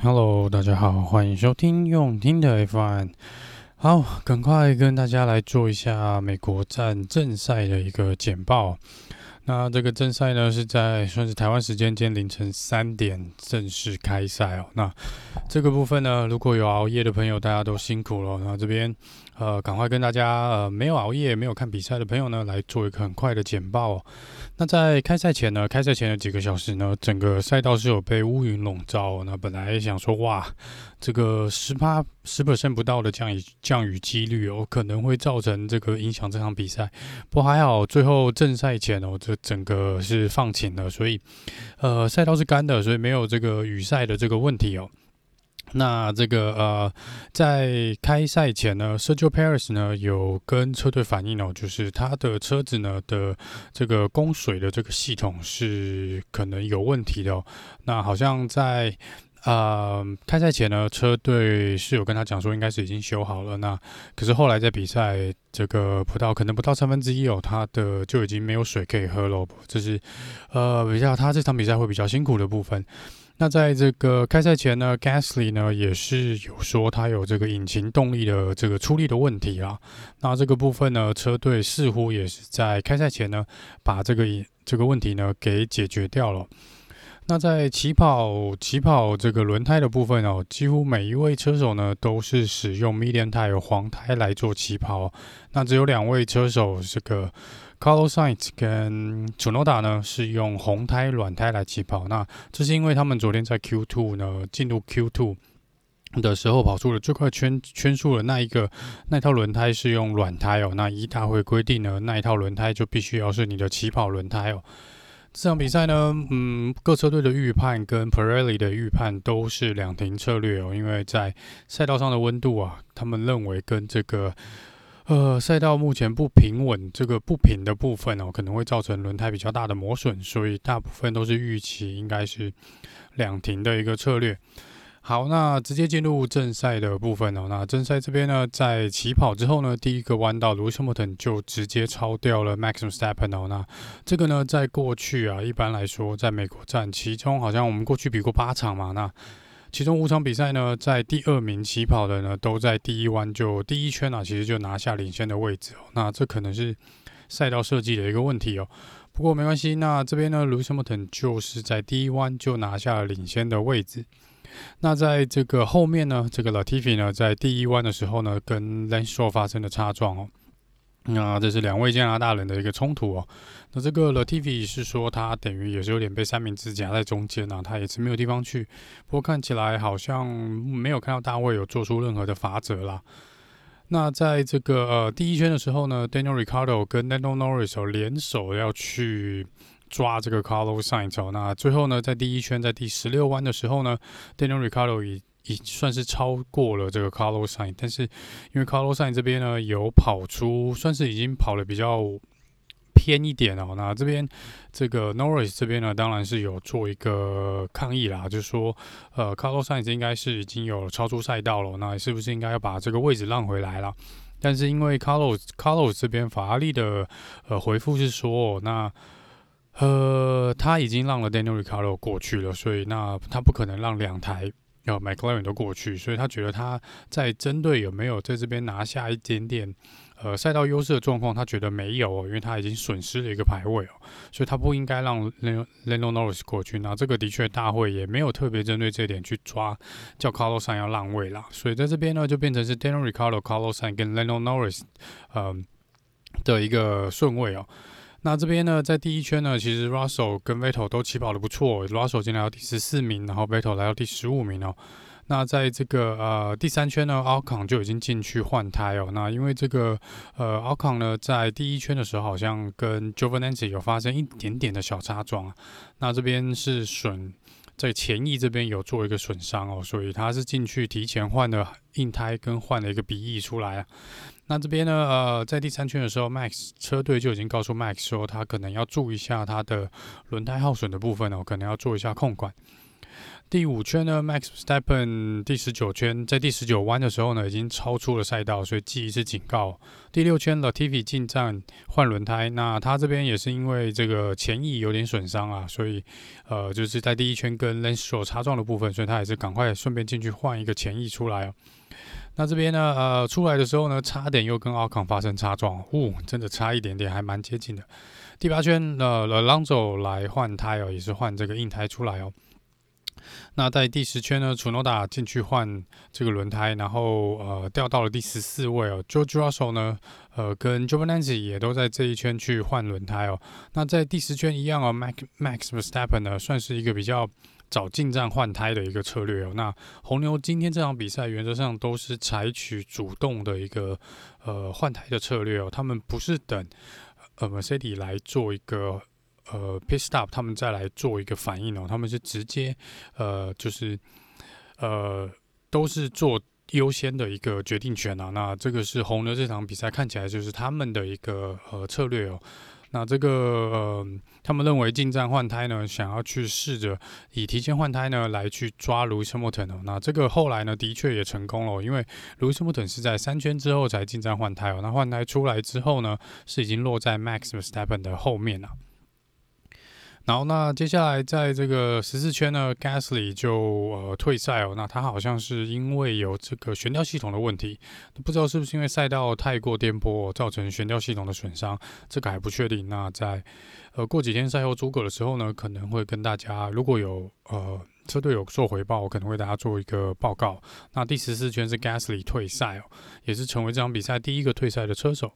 Hello，大家好，欢迎收听用听的 F1。好，赶快跟大家来做一下美国站正赛的一个简报。那这个正赛呢，是在算是台湾时间今天凌晨三点正式开赛哦。那这个部分呢，如果有熬夜的朋友，大家都辛苦了。那这边。呃，赶快跟大家呃没有熬夜、没有看比赛的朋友呢，来做一个很快的简报哦。那在开赛前呢，开赛前的几个小时呢，整个赛道是有被乌云笼罩。那本来想说，哇，这个十八十 percent 不到的降雨降雨几率哦，可能会造成这个影响这场比赛。不过还好，最后正赛前哦，这整个是放晴了，所以呃赛道是干的，所以没有这个雨赛的这个问题哦。那这个呃，在开赛前呢，Sergio Paris 呢有跟车队反映哦，就是他的车子呢的这个供水的这个系统是可能有问题的哦。那好像在呃开赛前呢，车队是有跟他讲说，应该是已经修好了。那可是后来在比赛这个不到可能不到三分之一哦，他的就已经没有水可以喝了。这是呃比较他这场比赛会比较辛苦的部分。那在这个开赛前呢，Gasly 呢也是有说他有这个引擎动力的这个出力的问题啊。那这个部分呢，车队似乎也是在开赛前呢把这个这个问题呢给解决掉了。那在起跑起跑这个轮胎的部分哦，几乎每一位车手呢都是使用 medium tire 黄胎来做起跑。那只有两位车手这个。Carlos Sainz 跟 Tsunoda 呢是用红胎软胎来起跑，那这是因为他们昨天在 Q2 呢进入 Q2 的时候跑出了最快圈圈数的那一个那套轮胎是用软胎哦，那一大会规定呢那一套轮胎就必须要是你的起跑轮胎哦。这场比赛呢，嗯，各车队的预判跟 Pirelli 的预判都是两停策略哦，因为在赛道上的温度啊，他们认为跟这个。呃，赛道目前不平稳，这个不平的部分哦，可能会造成轮胎比较大的磨损，所以大部分都是预期应该是两停的一个策略。好，那直接进入正赛的部分哦。那正赛这边呢，在起跑之后呢，第一个弯道，Lewis Hamilton 就直接超掉了 Max Verstappen 哦。那这个呢，在过去啊，一般来说，在美国站，其中好像我们过去比过八场嘛，那。其中五场比赛呢，在第二名起跑的呢，都在第一弯就第一圈啊，其实就拿下领先的位置哦。那这可能是赛道设计的一个问题哦。不过没关系，那这边呢，Lewis Hamilton 就是在第一弯就拿下了领先的位置。那在这个后面呢，这个 Latifi 呢，在第一弯的时候呢，跟 Lance Stroll 发生了擦撞哦。那这是两位加拿大人的一个冲突哦。那这个 Latifi 是说他等于也是有点被三明治夹在中间啊，他也是没有地方去。不过看起来好像没有看到大卫有做出任何的罚则啦。那在这个呃第一圈的时候呢，Daniel Ricardo 跟 Lando Norris 联手要去抓这个 Carlos Sainz。那最后呢，在第一圈在第十六弯的时候呢，Daniel Ricciardo 以已算是超过了这个 Carlos Sainz，但是因为 Carlos Sainz 这边呢有跑出，算是已经跑了比较偏一点哦。那这边这个 Norris 这边呢，当然是有做一个抗议啦，就是说，呃，Carlos Sainz 应该是已经有超出赛道了，那是不是应该要把这个位置让回来了？但是因为 Carlos Carlos 这边法拉利的呃回复是说，那呃他已经让了 Daniel r i c a r d o 过去了，所以那他不可能让两台。要 McLaren 都过去，所以他觉得他在针对有没有在这边拿下一点点呃赛道优势的状况，他觉得没有，因为他已经损失了一个排位哦，所以他不应该让 Lando Norris 过去。那这个的确大会也没有特别针对这点去抓，叫 Carlos Sainz 要让位啦。所以在这边呢，就变成是 Daniel Ricciardo、Carlos Sainz 跟 Lando Norris 嗯、呃、的一个顺位哦。那这边呢，在第一圈呢，其实 Russell 跟 Vettel 都起跑得不错，Russell 进来到第十四名，然后 Vettel 来到第十五名哦。那在这个呃第三圈呢，Alcon 就已经进去换胎哦。那因为这个呃 Alcon 呢，在第一圈的时候好像跟 Giovinazzi 有发生一点点的小擦撞，那这边是损。在前翼这边有做一个损伤哦，所以他是进去提前换了硬胎跟换了一个鼻翼出来啊。那这边呢，呃，在第三圈的时候，Max 车队就已经告诉 Max 说，他可能要注意一下他的轮胎耗损的部分哦，可能要做一下控管。第五圈呢，Max s t e p p e n 第十九圈在第十九弯的时候呢，已经超出了赛道，所以记一次警告。第六圈，Latifi 进站换轮胎，那他这边也是因为这个前翼有点损伤啊，所以呃，就是在第一圈跟 Lancel 擦撞的部分，所以他也是赶快顺便进去换一个前翼出来哦。那这边呢，呃，出来的时候呢，差点又跟 Ocon 发生擦撞，呜、哦，真的差一点点，还蛮接近的。第八圈，呃，Alonso 来换胎哦，也是换这个硬胎出来哦。那在第十圈呢楚诺达进去换这个轮胎，然后呃掉到了第十四位哦。George Russell 呢，呃跟 Giovinazzi 也都在这一圈去换轮胎哦。那在第十圈一样哦，Max Max Verstappen 呢算是一个比较早进站换胎的一个策略哦。那红牛今天这场比赛原则上都是采取主动的一个呃换胎的策略哦，他们不是等呃 Mercedes 来做一个。呃，pit stop，他们再来做一个反应哦，他们是直接，呃，就是，呃，都是做优先的一个决定权啊。那这个是红牛这场比赛看起来就是他们的一个呃策略哦。那这个呃，他们认为进站换胎呢，想要去试着以提前换胎呢来去抓 Lewis Hamilton 哦。那这个后来呢，的确也成功了，因为 Lewis Hamilton 是在三圈之后才进站换胎哦。那换胎出来之后呢，是已经落在 Max Verstappen 的后面了。然后那接下来在这个十四圈呢，Gasly 就呃退赛哦。那他好像是因为有这个悬吊系统的问题，不知道是不是因为赛道太过颠簸造成悬吊系统的损伤，这个还不确定。那在呃过几天赛后诸葛的时候呢，可能会跟大家如果有呃车队有做回报，我可能为大家做一个报告。那第十四圈是 Gasly 退赛哦，也是成为这场比赛第一个退赛的车手。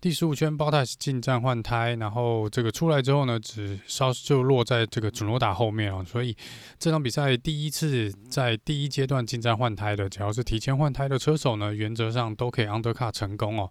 第十五圈 b o t a s 进站换胎，然后这个出来之后呢，只稍就落在这个祖诺达后面哦，所以这场比赛第一次在第一阶段进站换胎的，只要是提前换胎的车手呢，原则上都可以 undercut 成功哦。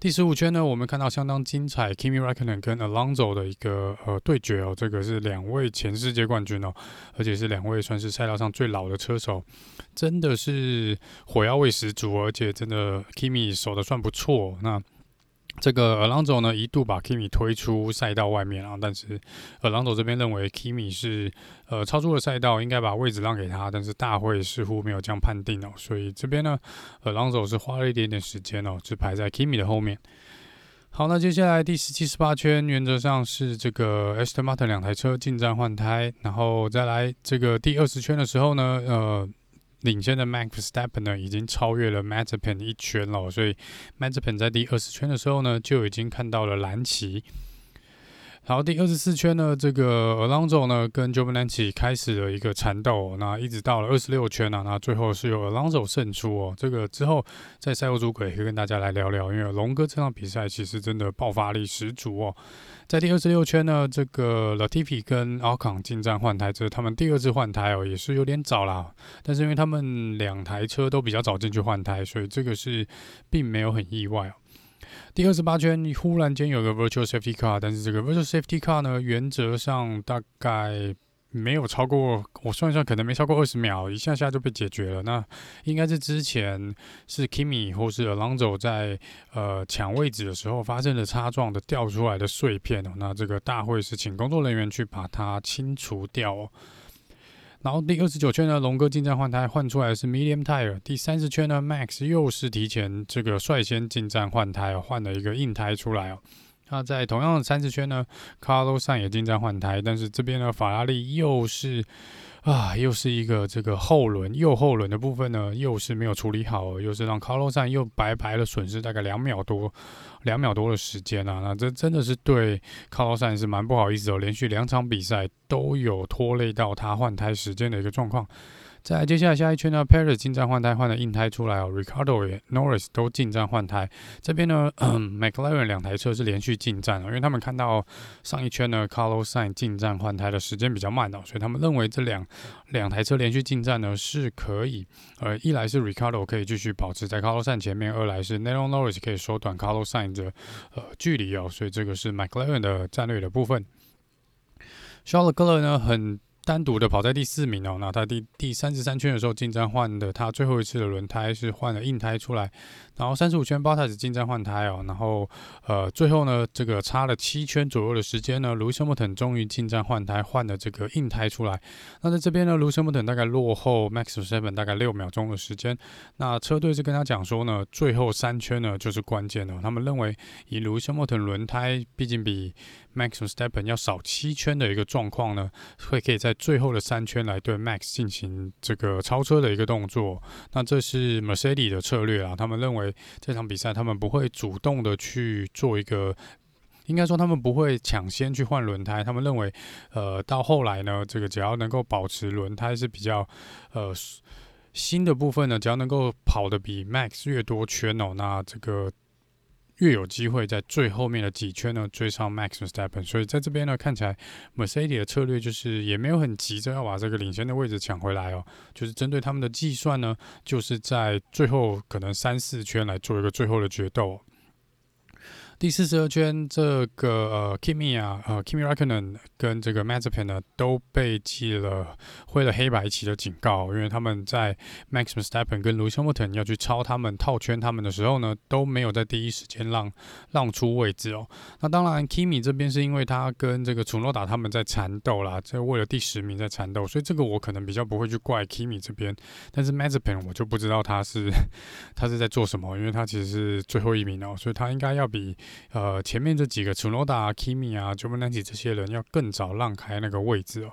第十五圈呢，我们看到相当精彩，Kimi Räikkönen 跟 Alonso 的一个呃对决哦，这个是两位前世界冠军哦，而且是两位算是赛道上最老的车手，真的是火药味十足，而且真的 Kimi 守得算不错，那。这个 Alonso 呢，一度把 Kimi 推出赛道外面啊，但是 Alonso 这边认为 Kimi 是呃超出了赛道，应该把位置让给他，但是大会似乎没有这样判定哦，所以这边呢，Alonso 是花了一点点时间哦，是排在 Kimi 的后面。好，那接下来第十七、十八圈，原则上是这个 Aston Martin 两台车进站换胎，然后再来这个第二十圈的时候呢，呃。领先的 Max s t e p p e n 呢，已经超越了 Mazepin 一圈了，所以 Mazepin 在第二十圈的时候呢，就已经看到了蓝旗。然后第二十四圈呢，这个 Alonso 呢跟 Giovinazzi 开始了一个缠斗，那一直到了二十六圈呢，那最后是由 Alonso 胜出哦。这个之后在赛后诸葛也可以跟大家来聊聊，因为龙哥这场比赛其实真的爆发力十足哦。在第二十六圈呢，这个 Latifi 跟 Ocon 进站换胎，这是他们第二次换胎哦，也是有点早啦。但是因为他们两台车都比较早进去换胎，所以这个是并没有很意外哦。第二十八圈，忽然间有个 Virtual Safety Car，但是这个 Virtual Safety Car 呢，原则上大概。没有超过，我算一算，可能没超过二十秒，一下下就被解决了。那应该是之前是 Kimi 或是 Alonso 在呃抢位置的时候发生的擦撞的掉出来的碎片哦。那这个大会是请工作人员去把它清除掉。然后第二十九圈呢，龙哥进站换胎，换出来的是 Medium Tire。第三十圈呢，Max 又是提前这个率先进站换胎，换了一个硬胎出来哦。那在同样的三十圈呢，Carlos 也进站换胎，但是这边呢，法拉利又是啊，又是一个这个后轮右后轮的部分呢，又是没有处理好，又是让 Carlos 又白白的损失大概两秒多，两秒多的时间啊，那这真的是对 Carlos 是蛮不好意思哦，连续两场比赛都有拖累到他换胎时间的一个状况。在接下来下一圈呢，Perez 进站换胎，换了硬胎出来哦。Ricardo 也 Norris 都进站换胎。这边呢，McLaren 两台车是连续进站哦，因为他们看到上一圈呢，Carlos Sain 进站换胎的时间比较慢哦，所以他们认为这两两台车连续进站呢是可以。呃，一来是 Ricardo 可以继续保持在 Carlos Sain 前面，二来是 n e r o Norris 可以缩短 Carlos Sain 的呃距离哦，所以这个是 McLaren 的战略的部分。Charles Leclerc 呢很。单独的跑在第四名哦，那他第第三十三圈的时候进站换的，他最后一次的轮胎是换了硬胎出来，然后三十五圈 Bottas 进站换胎哦，然后呃最后呢这个差了七圈左右的时间呢，Lewis Hamilton 终于进站换胎换了这个硬胎出来，那在这边呢，Lewis Hamilton 大概落后 Max Seven 大概六秒钟的时间，那车队是跟他讲说呢，最后三圈呢就是关键的，他们认为以 Lewis Hamilton 轮胎毕竟比 Max Verstappen 要少七圈的一个状况呢，会可以在最后的三圈来对 Max 进行这个超车的一个动作，那这是 Mercedes 的策略啊。他们认为这场比赛他们不会主动的去做一个，应该说他们不会抢先去换轮胎。他们认为，呃，到后来呢，这个只要能够保持轮胎是比较呃新的部分呢，只要能够跑得比 Max 越多圈哦，那这个。越有机会在最后面的几圈呢追上 Max Verstappen，所以在这边呢看起来 Mercedes 的策略就是也没有很急着要把这个领先的位置抢回来哦，就是针对他们的计算呢，就是在最后可能三四圈来做一个最后的决斗。第四十二圈，这个呃，Kimi 啊，呃，Kimi Räikkönen 跟这个 Mazepin 呢都被记了挥了黑白旗的警告，因为他们在 Max Verstappen 跟 Lewis Hamilton 要去超他们套圈他们的时候呢，都没有在第一时间让让出位置哦。那当然，Kimi 这边是因为他跟这个楚诺达他们在缠斗啦，在为了第十名在缠斗，所以这个我可能比较不会去怪 Kimi 这边，但是 Mazepin 我就不知道他是 他是在做什么，因为他其实是最后一名哦，所以他应该要比。呃，前面这几个 Tsunoda、Kimi 啊、j u m a n a n i 这些人要更早让开那个位置哦。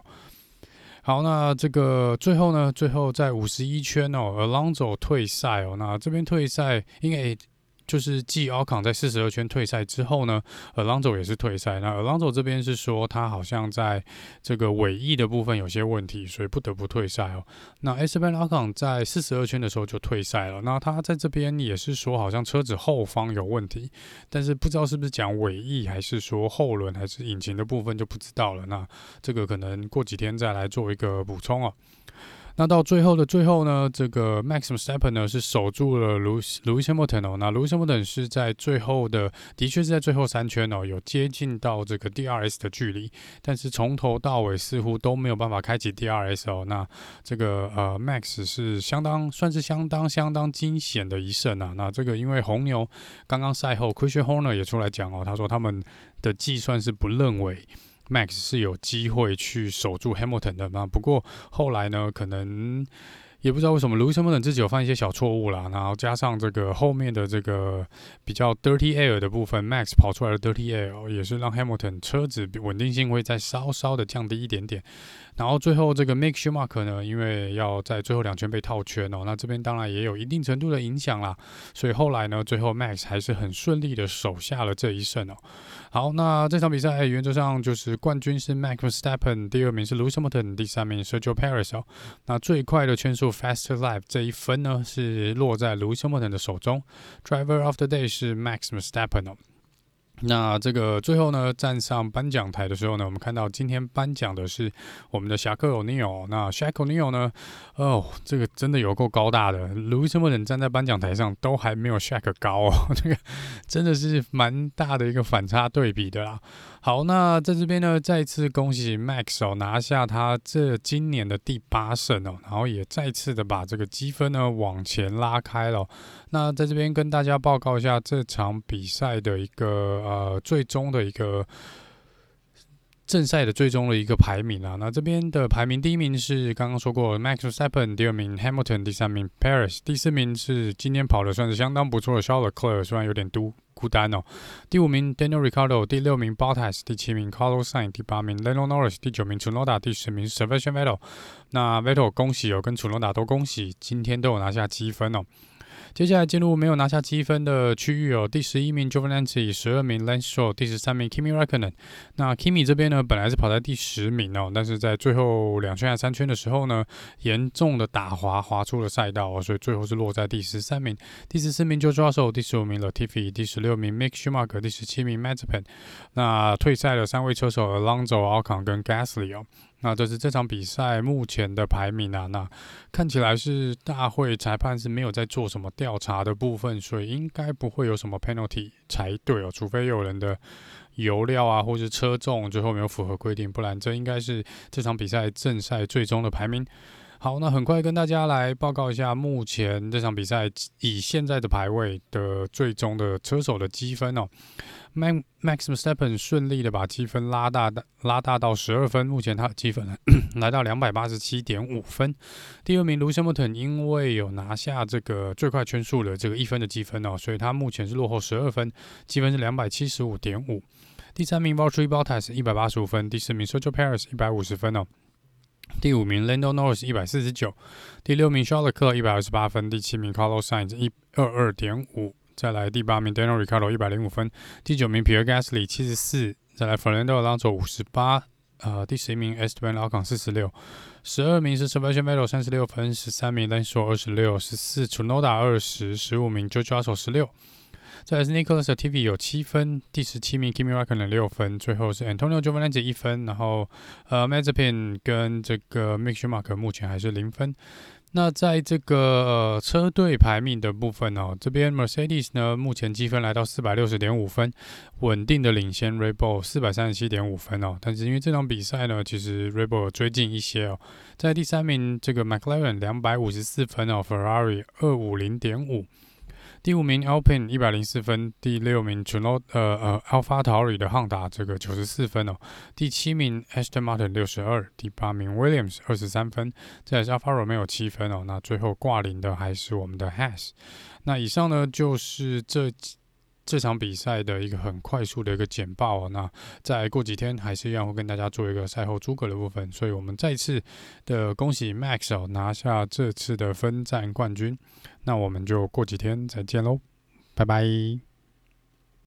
好，那这个最后呢，最后在五十一圈哦，Alonso 退赛哦，那这边退赛因为。就是继奥康在四十二圈退赛之后呢，Alonso 也是退赛。那 Alonso 这边是说他好像在这个尾翼的部分有些问题，所以不得不退赛哦。那 Esteban Ocon 在四十二圈的时候就退赛了。那他在这边也是说好像车子后方有问题，但是不知道是不是讲尾翼，还是说后轮，还是引擎的部分就不知道了。那这个可能过几天再来做一个补充哦。那到最后的最后呢，这个 Max Verstappen 呢是守住了 Lewis Lewis Hamilton 哦，那 Lewis Hamilton 是在最后的，的确是在最后三圈哦，有接近到这个 DRS 的距离，但是从头到尾似乎都没有办法开启 DRS 哦。那这个呃 Max 是相当算是相当相当惊险的一胜啊。那这个因为红牛刚刚赛后 Christian Horner 也出来讲哦，他说他们的计算是不认为。Max 是有机会去守住 Hamilton 的嘛？不过后来呢，可能也不知道为什么，Lewis Hamilton 自己有犯一些小错误啦，然后加上这个后面的这个比较 dirty air 的部分，Max 跑出来的 dirty air 也是让 Hamilton 车子稳定性会再稍稍的降低一点点。然后最后这个 Mick Schumacher 呢，因为要在最后两圈被套圈哦，那这边当然也有一定程度的影响啦。所以后来呢，最后 Max 还是很顺利的守下了这一胜哦。好，那这场比赛、原则上就是冠军是 Max Verstappen，第二名是 Lewis Hamilton，第三名是 Sergio Perez 哦。那最快的圈速 Fastest Lap 这一分呢，是落在 Lewis Hamilton 的手中。Driver of the Day 是 Max Verstappen 哦。那这个最后呢，站上颁奖台的时候呢，我们看到今天颁奖的是我们的侠客欧尼尔。那 Shaq O'Neal 呢，哦，这个真的有够高大的卢森伯人站在颁奖台上都还没有 s h a k 高哦，这个真的是蛮大的一个反差对比的啦。好，那在这边呢，再次恭喜 Max 哦，拿下他这今年的第八胜哦，然后也再次的把这个积分呢往前拉开了。那在这边跟大家报告一下这场比赛的一个呃最终的一个正赛的最终的一个排名啊。那这边的排名，第一名是刚刚说过 Max Verstappen，第二名 Hamilton，第三名 Perez，第四名是今天跑的算是相当不错的 Charles Leclerc，虽然有点嘟。孤单哦，第五名 Daniel Ricciardo，第六名 Bottas，第七名 Carlos Sainz，第八名 Lando Norris，第九名 Tsunoda，第十名 Sebastian Vettel。那 Vettel 恭喜哦，跟 Tsunoda 都恭喜，今天都有拿下积分哦。接下来进入没有拿下积分的区域哦，第十一名 Giovinazzi，十二名 Lance Stroll，第十三名 Kimi Räikkönen。那 Kimi 这边呢，本来是跑在第十名哦，但是在最后两圈还三圈的时候呢，严重的打滑，滑出了赛道哦，所以最后是落在第十三名。第十四名 George Russell，第十五名 Latifi，第十六名 Mick Schumacher，第十七名 Mazepin。那退赛的三位车手 Alonso、Alcon 跟 Gasly 哦。那这是这场比赛目前的排名啊。那看起来是大会裁判是没有在做什么调查的部分，所以应该不会有什么 penalty 才对哦。除非有人的油料啊，或是车重最后没有符合规定，不然这应该是这场比赛正赛最终的排名。好，那很快跟大家来报告一下目前这场比赛以现在的排位的最终的车手的积分哦。Max Verstappen 顺利的把积分拉大到，拉大到十二分，目前他的积分 来到两百八十七点五分。第二名 Lewis Hamilton 因为有拿下这个最快圈速的这个一分的积分哦，所以他目前是落后十二分，积分是两百七十五点五。第三名 Valtteri Bottas 一百八十五分，第四名 Sergio Perez 一百五十分哦。第五名 Lando Norris 一百四十九，第六名 Charles Leclerc 一百二十八分，第七名 Carlos Sainz 一二二点五，再来第八名 Daniel Ricciardo 一百零五分，第九名 Pierre Gasly 七十四，再来 Fernando Alonso 五十八，呃，第十一名 Esteban Ocon 四十六，十二名是 Sebastian Vettel 三十六分，十三名 l a n s o 二十六，十四 Tsunoda 二十，十五名 George Russell 十六。再来是 Nicholas Latifi 有七分，第十七名 Kimi Raikkonen 六分，最后是 Antonio Giovinazzi 一分，然后呃 Mazepin 跟这个 Mick Schumacher 目前还是零分。那在这个、呃、车队排名的部分哦，这边 Mercedes 呢目前积分来到四百六十点五分，稳定的领先 r e b o l 四百三十七点五分哦。但是因为这场比赛呢，其实 r e b o l 追进一些哦，在第三名这个 McLaren 两百五十四分哦，Ferrari 二五零点五。第五名 Alpine 一百零四分，第六名 Tsunoda 呃呃 AlphaTauri 的汉达这个九十四分哦，第七名 Aston Martin 六十二，第八名 Williams 二十三分，再来是 Alfa Romeo 七分哦，那最后挂零的还是我们的 Hass。那以上呢就是这几这场比赛的一个很快速的一个简报哦，那再过几天还是一样会跟大家做一个赛后诸葛的部分，所以我们再次的恭喜 Max 哦拿下这次的分站冠军，那我们就过几天再见喽，拜拜。